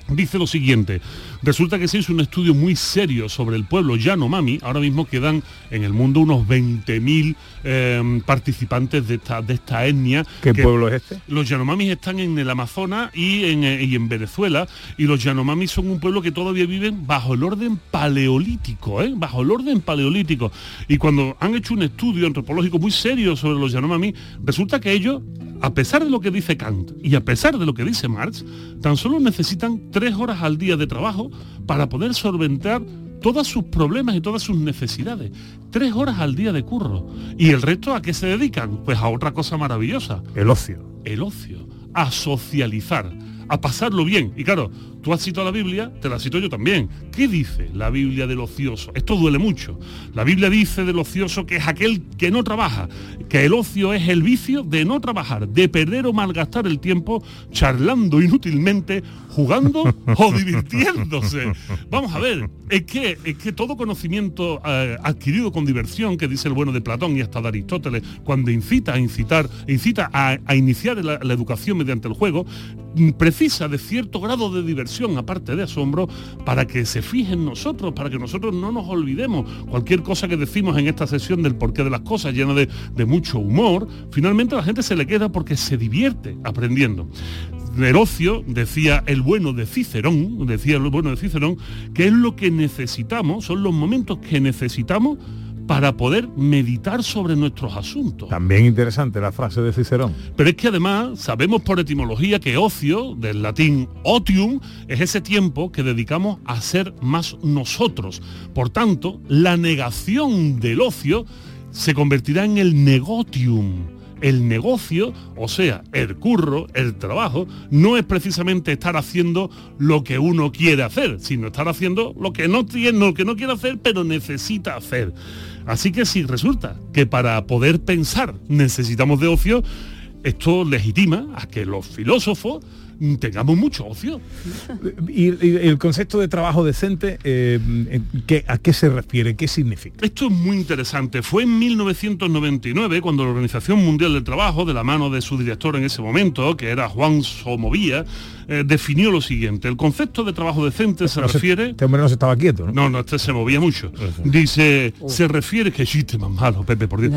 Dice lo siguiente, resulta que se hizo un estudio muy serio sobre el pueblo Yanomami, ahora mismo quedan en el mundo unos 20.000 eh, participantes de esta, de esta etnia. ¿Qué que- pueblo es este? Los Yanomamis están en el Amazonas y en, eh, y en Venezuela, y los Yanomamis son un pueblo que todavía viven bajo el orden paleolítico, ¿eh? bajo el orden paleolítico. Y cuando han hecho un estudio antropológico muy serio sobre los Yanomami, resulta que ellos, a pesar de lo que dice Kant y a pesar de lo que dice Marx, tan solo necesitan tres horas al día de trabajo para poder solventar todos sus problemas y todas sus necesidades. Tres horas al día de curro. ¿Y el resto a qué se dedican? Pues a otra cosa maravillosa. El ocio. El ocio. A socializar. A pasarlo bien. Y claro, tú has citado la Biblia, te la cito yo también. ¿Qué dice la Biblia del ocioso? Esto duele mucho. La Biblia dice del ocioso que es aquel que no trabaja, que el ocio es el vicio de no trabajar, de perder o malgastar el tiempo charlando inútilmente, jugando o divirtiéndose. Vamos a ver, es que, es que todo conocimiento eh, adquirido con diversión, que dice el bueno de Platón y hasta de Aristóteles, cuando incita a incitar, incita a, a iniciar la, la educación mediante el juego, mm, precisa de cierto grado de diversión, aparte de asombro, para que se fije en nosotros, para que nosotros no nos olvidemos. Cualquier cosa que decimos en esta sesión del porqué de las cosas, llena de, mucho humor, finalmente la gente se le queda porque se divierte aprendiendo. El ocio, decía el bueno de Cicerón, decía el bueno de Cicerón, que es lo que necesitamos, son los momentos que necesitamos para poder meditar sobre nuestros asuntos. También interesante la frase de Cicerón. Pero es que además sabemos por etimología que ocio, del latín otium, es ese tiempo que dedicamos a ser más nosotros. Por tanto, la negación del ocio se convertirá en el negotium. El negocio, o sea, el curro, el trabajo, no es precisamente estar haciendo lo que uno quiere hacer, sino estar haciendo lo que no tiene, lo que no quiere hacer, pero necesita hacer. Así que si resulta que para poder pensar necesitamos de ocio, esto legitima a que los filósofos tengamos mucho ocio. Y, y el concepto de trabajo decente, eh, ¿qué- ¿a qué se refiere? ¿Qué significa? Esto es muy interesante. Fue en 1999 cuando la Organización Mundial del Trabajo, de la mano de su director en ese momento, que era Juan Somovía, eh, definió lo siguiente. El concepto de trabajo decente se No se- refiere... Este hombre no se estaba quieto, ¿no? No, no, este se movía mucho. Dice, se refiere que chiste más malo, Pepe, por Dios.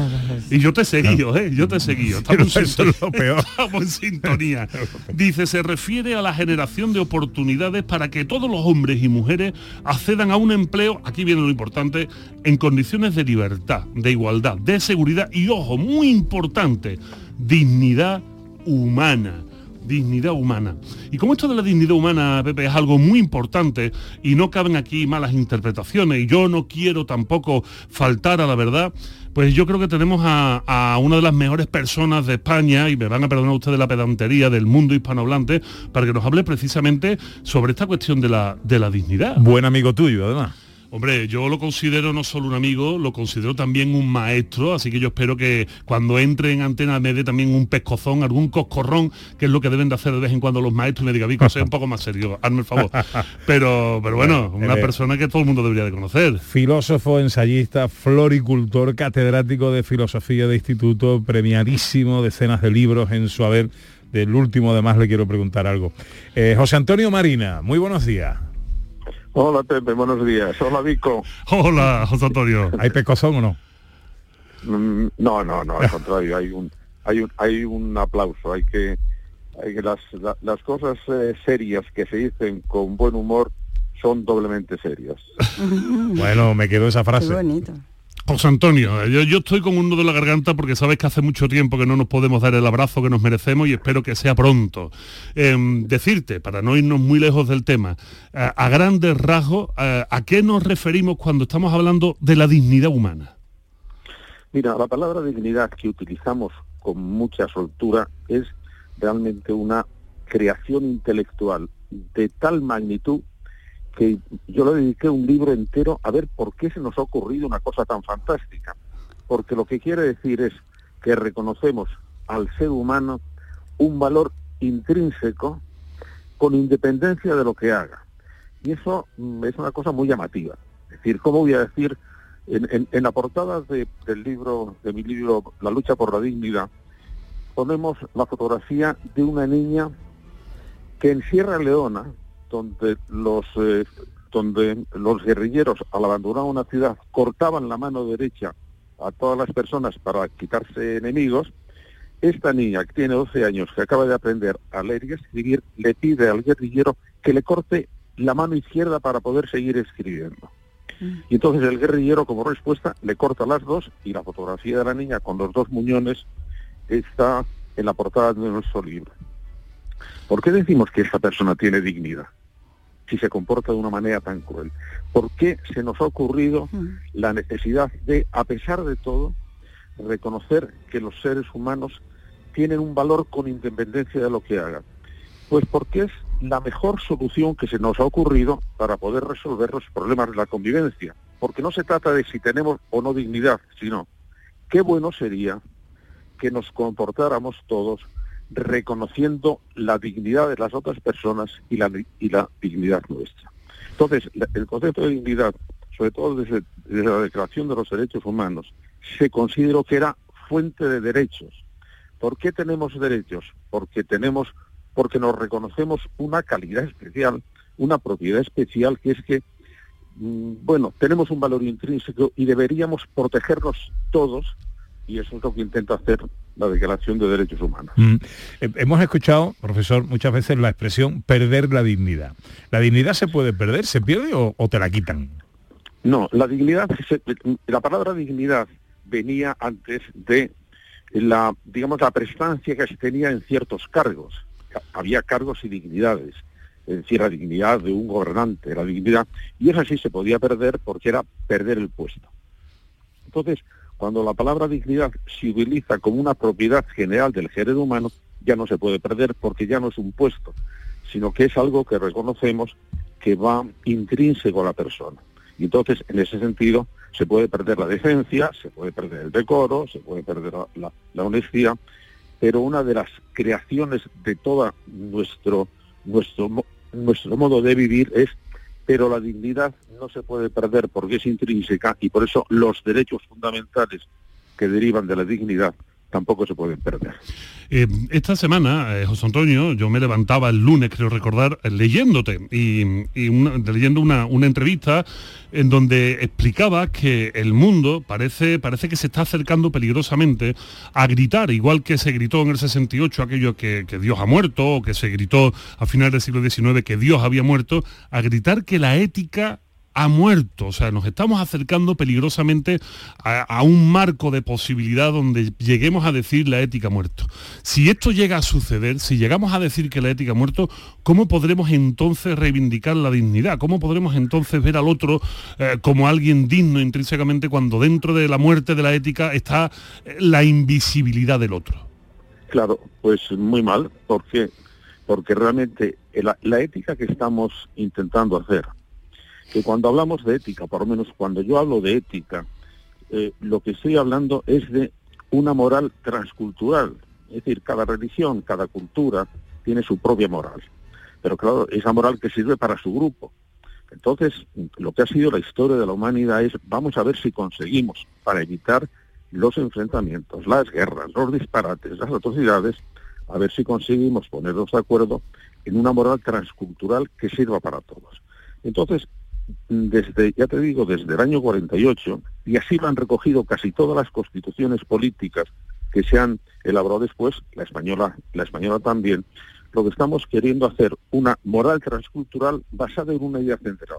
Y yo te he seguido, ¿eh? Yo te he seguido. Estamos, es lo peor. Estamos en sintonía. Dice, se refiere a la generación de oportunidades para que todos los hombres y mujeres accedan a un empleo, aquí viene lo importante, en condiciones de libertad, de igualdad, de seguridad y, ojo, muy importante, dignidad humana dignidad humana. Y como esto de la dignidad humana, Pepe, es algo muy importante y no caben aquí malas interpretaciones y yo no quiero tampoco faltar a la verdad, pues yo creo que tenemos a, a una de las mejores personas de España, y me van a perdonar ustedes la pedantería del mundo hispanohablante, para que nos hable precisamente sobre esta cuestión de la, de la dignidad. Buen amigo tuyo, además. Hombre, yo lo considero no solo un amigo, lo considero también un maestro, así que yo espero que cuando entre en antena me dé también un pescozón, algún coscorrón, que es lo que deben de hacer de vez en cuando los maestros, y me diga, Vico, sé un poco más serio, hazme el favor. Pero, pero bueno, una eh, persona que todo el mundo debería de conocer. Filósofo, ensayista, floricultor, catedrático de filosofía de instituto, premiadísimo, decenas de libros en su haber. Del último, además, le quiero preguntar algo. Eh, José Antonio Marina, muy buenos días. Hola Pepe, buenos días. Hola Vico. Hola, José Antonio. ¿Hay pescozón o no? Mm, No, no, no, al contrario, hay un, hay un, hay un aplauso, hay que, hay que las, la- las cosas eh, serias que se dicen con buen humor son doblemente serias. Bueno, me quedo esa frase. Qué bonito. José Antonio, eh, yo, estoy con un nudo en la garganta porque sabes que hace mucho tiempo que no nos podemos dar el abrazo que nos merecemos y espero que sea pronto. Em, decirte, para no irnos muy lejos del tema, a, a grandes rasgos, eh, ¿a qué nos referimos cuando estamos hablando de la dignidad humana? Mira, la palabra dignidad que utilizamos con mucha soltura es realmente una creación intelectual de tal magnitud que yo le dediqué un libro entero a ver por qué se nos ha ocurrido una cosa tan fantástica. Porque lo que quiere decir es que reconocemos al ser humano un valor intrínseco con independencia de lo que haga. Y eso mm, es una cosa muy llamativa. Es decir, ¿cómo voy a decir? En, la portada de- del libro, de mi libro La lucha por la dignidad, ponemos la fotografía de una niña que en Sierra Leona, donde los eh, donde los guerrilleros al abandonar una ciudad cortaban la mano derecha a todas las personas para quitarse enemigos, esta niña que tiene 12 años, que acaba de aprender a leer y escribir, le pide al guerrillero que le corte la mano izquierda para poder seguir escribiendo. Y entonces el guerrillero como respuesta le corta las dos y la fotografía de la niña con los dos muñones está en la portada de nuestro libro. ¿Por qué decimos que esta persona tiene dignidad? Si se comporta de una manera tan cruel. ¿Por qué se nos ha ocurrido la necesidad de, a pesar de todo, reconocer que los seres humanos tienen un valor con independencia de lo que hagan? Pues porque es la mejor solución que se nos ha ocurrido para poder resolver los problemas de la convivencia. Porque no se trata de si tenemos o no dignidad, sino qué bueno sería que nos comportáramos todos reconociendo la dignidad de las otras personas y la, y la dignidad nuestra. Entonces, el concepto de dignidad, sobre todo desde, desde la Declaración de los Derechos Humanos, se consideró que era fuente de derechos. ¿Por qué tenemos derechos? Porque tenemos, porque nos reconocemos una calidad especial, una propiedad especial que es que mm, bueno, tenemos un valor intrínseco y deberíamos protegernos todos, y eso es lo que intenta hacer la Declaración de Derechos Humanos. Mm. Eh, Hemos escuchado, profesor, muchas veces la expresión perder la dignidad. ¿La dignidad se puede perder, se pierde o, o te la quitan? No, la dignidad, la palabra dignidad venía antes de la, digamos, la prestancia que se tenía en ciertos cargos. Había cargos y dignidades. Es decir, la dignidad de un gobernante, la dignidad, y esa sí se podía perder porque era perder el puesto. Entonces, cuando la palabra dignidad se utiliza como una propiedad general del género humano, ya no se puede perder porque ya no es un puesto, sino que es algo que reconocemos que va intrínseco a la persona. Y entonces, en ese sentido, se puede perder la decencia, se puede perder el decoro, se puede perder la, la- la honestidad, pero una de las creaciones de todo nuestro, nuestro, nuestro modo de vivir es, pero la dignidad no se puede perder porque es intrínseca y por eso los derechos fundamentales que derivan de la dignidad tampoco se pueden perder. Eh, esta semana, eh, José Antonio, yo me levantaba el lunes, creo recordar, eh, leyéndote y, leyendo una, una entrevista en donde explicaba que el mundo parece, parece que se está acercando peligrosamente a gritar, igual que se gritó en el 68 aquello que, que Dios ha muerto, o que se gritó a finales del siglo XIX que Dios había muerto, a gritar que la ética ha muerto. O sea, nos estamos acercando peligrosamente a, un marco de posibilidad donde lleguemos a decir la ética muerto. Si esto llega a suceder, si llegamos a decir que la ética muerto, ¿cómo podremos entonces reivindicar la dignidad? ¿Cómo podremos entonces ver al otro eh, como alguien digno intrínsecamente cuando dentro de la muerte de la ética está eh, la invisibilidad del otro? Claro, pues muy mal, porque porque realmente la ética que estamos intentando hacer, que cuando hablamos de ética, por lo menos cuando yo hablo de ética, eh, lo que estoy hablando es de una moral transcultural, es decir, cada religión, cada cultura tiene su propia moral, pero claro, esa moral que sirve para su grupo. Entonces, lo que ha sido la historia de la humanidad es, vamos a ver si conseguimos, para evitar los enfrentamientos, las guerras, los disparates, las atrocidades, a ver si conseguimos ponernos de acuerdo en una moral transcultural que sirva para todos. Entonces, desde, ya te digo, desde el año 48, y así lo han recogido casi todas las constituciones políticas que se han elaborado después, la española, la española también, lo que estamos queriendo hacer una moral transcultural basada en una idea central,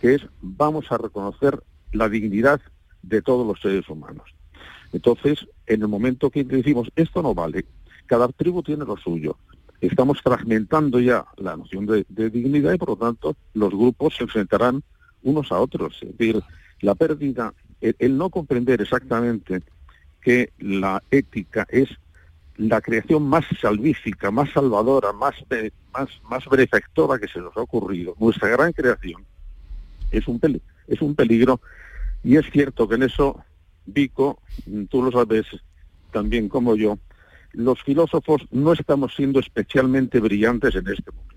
que es vamos a reconocer la dignidad de todos los seres humanos. Entonces, en el momento que decimos esto no vale, cada tribu tiene lo suyo, estamos fragmentando ya la noción de, de dignidad y por lo tanto los grupos se enfrentarán unos a otros. Es decir, la pérdida, el, no comprender exactamente que la ética es la creación más salvífica, más salvadora, más, benefactora que se nos ha ocurrido. Nuestra gran creación es un, peli- es un peligro y es cierto que en eso, Vico, tú lo sabes también como yo, los filósofos no estamos siendo especialmente brillantes en este momento.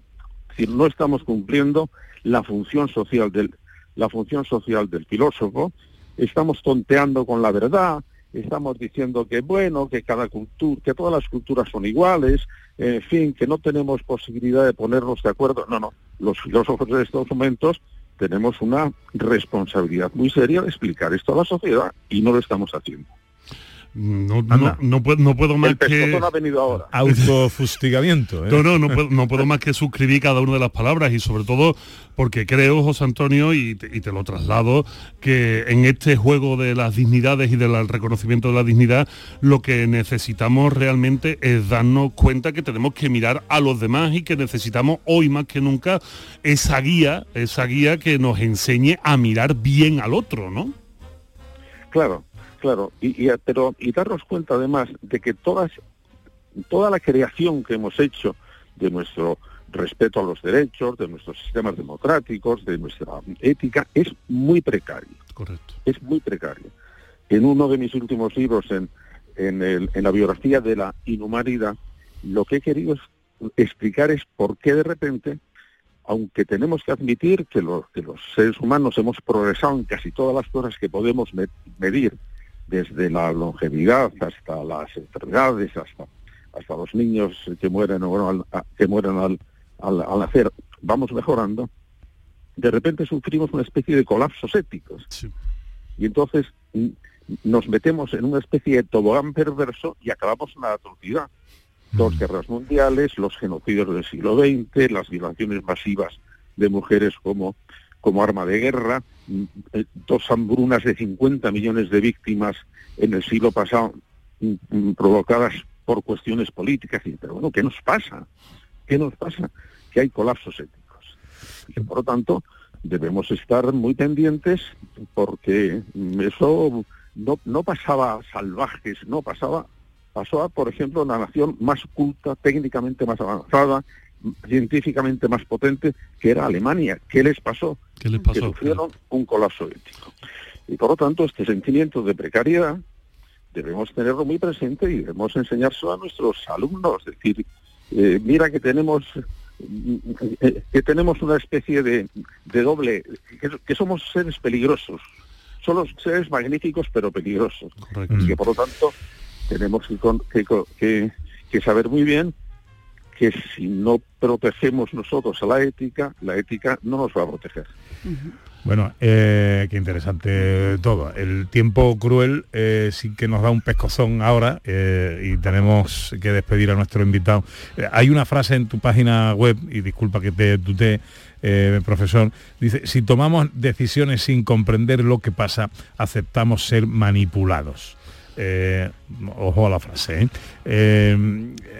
Es decir, no estamos cumpliendo la función social del, la función social del filósofo, estamos tonteando con la verdad, estamos diciendo que bueno, que cada cultura, que todas las culturas son iguales, en fin, que no tenemos posibilidad de ponernos de acuerdo. No, no, los filósofos de estos momentos tenemos una responsabilidad muy seria de explicar esto a la sociedad y no lo estamos haciendo. No, no, no puedo, no puedo más El que... pescozón ha venido ahora. Autofustigamiento. ¿eh? No, no, no puedo, no puedo más que suscribir cada una de las palabras y sobre todo porque creo, José Antonio, y te, y te lo traslado, que en este juego de las dignidades y del reconocimiento de la dignidad, lo que necesitamos realmente es darnos cuenta que tenemos que mirar a los demás y que necesitamos hoy más que nunca esa guía, esa guía que nos enseñe a mirar bien al otro, ¿no? Claro, claro, y, y- pero y darnos cuenta además de que todas, toda la creación que hemos hecho de nuestro respeto a los derechos, de nuestros sistemas democráticos, de nuestra ética, es muy precario. Correcto. Es muy precario. En uno de mis últimos libros, en, en, el- en la biografía de la inhumanidad, lo que he querido es- explicar es por qué de repente aunque tenemos que admitir que los, que los seres humanos hemos progresado en casi todas las cosas que podemos me- medir, desde la longevidad hasta las enfermedades, hasta, hasta los niños que mueren, o bueno, al, que mueren al, al, al nacer, vamos mejorando, de repente sufrimos una especie de colapsos éticos. Y entonces mm, nos metemos en una especie de tobogán perverso y acabamos en la atrocidad. Dos guerras mundiales, los genocidios del siglo XX, las violaciones masivas de mujeres como, como arma de guerra, mm, eh, dos hambrunas de 50 millones de víctimas en el siglo pasado mm, mm, provocadas por cuestiones políticas. Pero bueno, ¿qué nos pasa? ¿Qué nos pasa? Que hay colapsos éticos. Por lo tanto, debemos estar muy pendientes porque eso no, no pasaba salvajes, no pasaba pasó a, por ejemplo, la nación más culta, técnicamente más avanzada, científicamente más potente, que era Alemania. ¿Qué les pasó? ¿Qué les Que pasó? sufrieron un colapso ético. Y por lo tanto, este sentimiento de precariedad debemos tenerlo muy presente y debemos enseñárselo a nuestros alumnos. Es decir, eh, mira que tenemos eh, que tenemos una especie de, de doble, que, que somos seres peligrosos. Somos seres magníficos pero peligrosos. Y que por lo tanto tenemos que, que que- que saber muy bien que si no protegemos nosotros a la ética, la ética no nos va a proteger. Bueno, eh, qué interesante todo. El tiempo cruel eh, sí que nos da un pescozón ahora eh, y tenemos que despedir a nuestro invitado. Hay una frase en tu página web, y disculpa que te tutee, profesor, dice, si tomamos decisiones sin comprender lo que pasa, aceptamos ser manipulados. Ojo a la frase.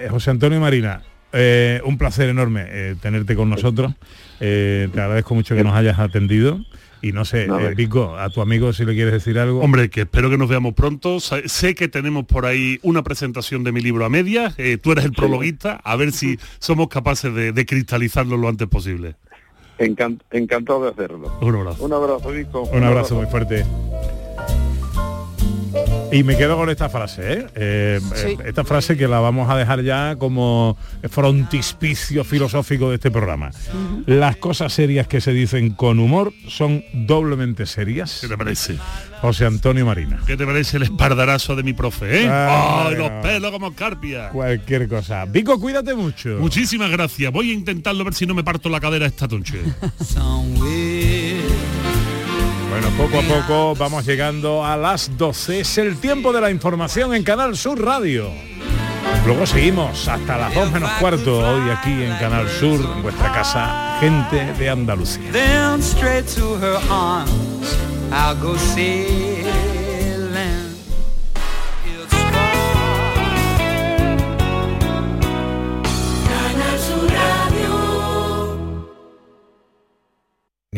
José Antonio Marina, eh, un placer enorme eh, tenerte con nosotros. Eh, te agradezco mucho que nos hayas atendido. Y no sé, Nada. eh, Pico, a tu amigo si le quieres decir algo. Hombre, que espero que nos veamos pronto. Sa- Sé que tenemos por ahí una presentación de mi libro a medias. eh, tú eres el prologuista. A ver si somos capaces de, de cristalizarlo lo antes posible. Encan- encantado de hacerlo. Un abrazo. Un abrazo, Vico. Un abrazo muy fuerte. Y me quedo con esta frase, ¿eh? Eh, Sí. eh, esta frase que la vamos a dejar ya como frontispicio filosófico de este programa. Las cosas serias que se dicen con humor son doblemente serias. ¿Qué te parece? José Antonio Marina. ¿Qué te parece el espardarazo de mi profe, eh? Ah, ¡Ay, los pelos como carpia! Cualquier cosa. Vico, cuídate mucho. Muchísimas gracias. Voy a intentarlo a ver si no me parto la cadera esta noche. Bueno, poco a poco vamos llegando a las 12. Es el tiempo de la información en Canal Sur Radio. Luego seguimos hasta las 2 menos cuarto, hoy aquí en Canal Sur, en vuestra casa, gente de Andalucía.